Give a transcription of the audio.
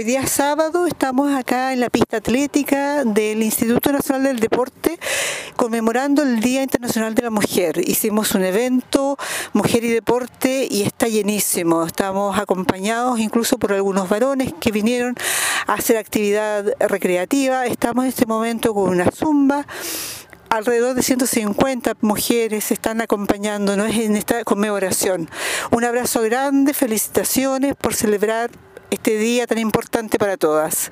Hoy día sábado estamos acá en la pista atlética del Instituto Nacional del Deporte conmemorando el Día Internacional de la Mujer. Hicimos un evento, Mujer y Deporte, y está llenísimo. Estamos acompañados incluso por algunos varones que vinieron a hacer actividad recreativa. Estamos en este momento con una zumba alrededor de 150 mujeres están acompañándonos en esta conmemoración. Un abrazo grande, felicitaciones por celebrar este día tan importante para todas.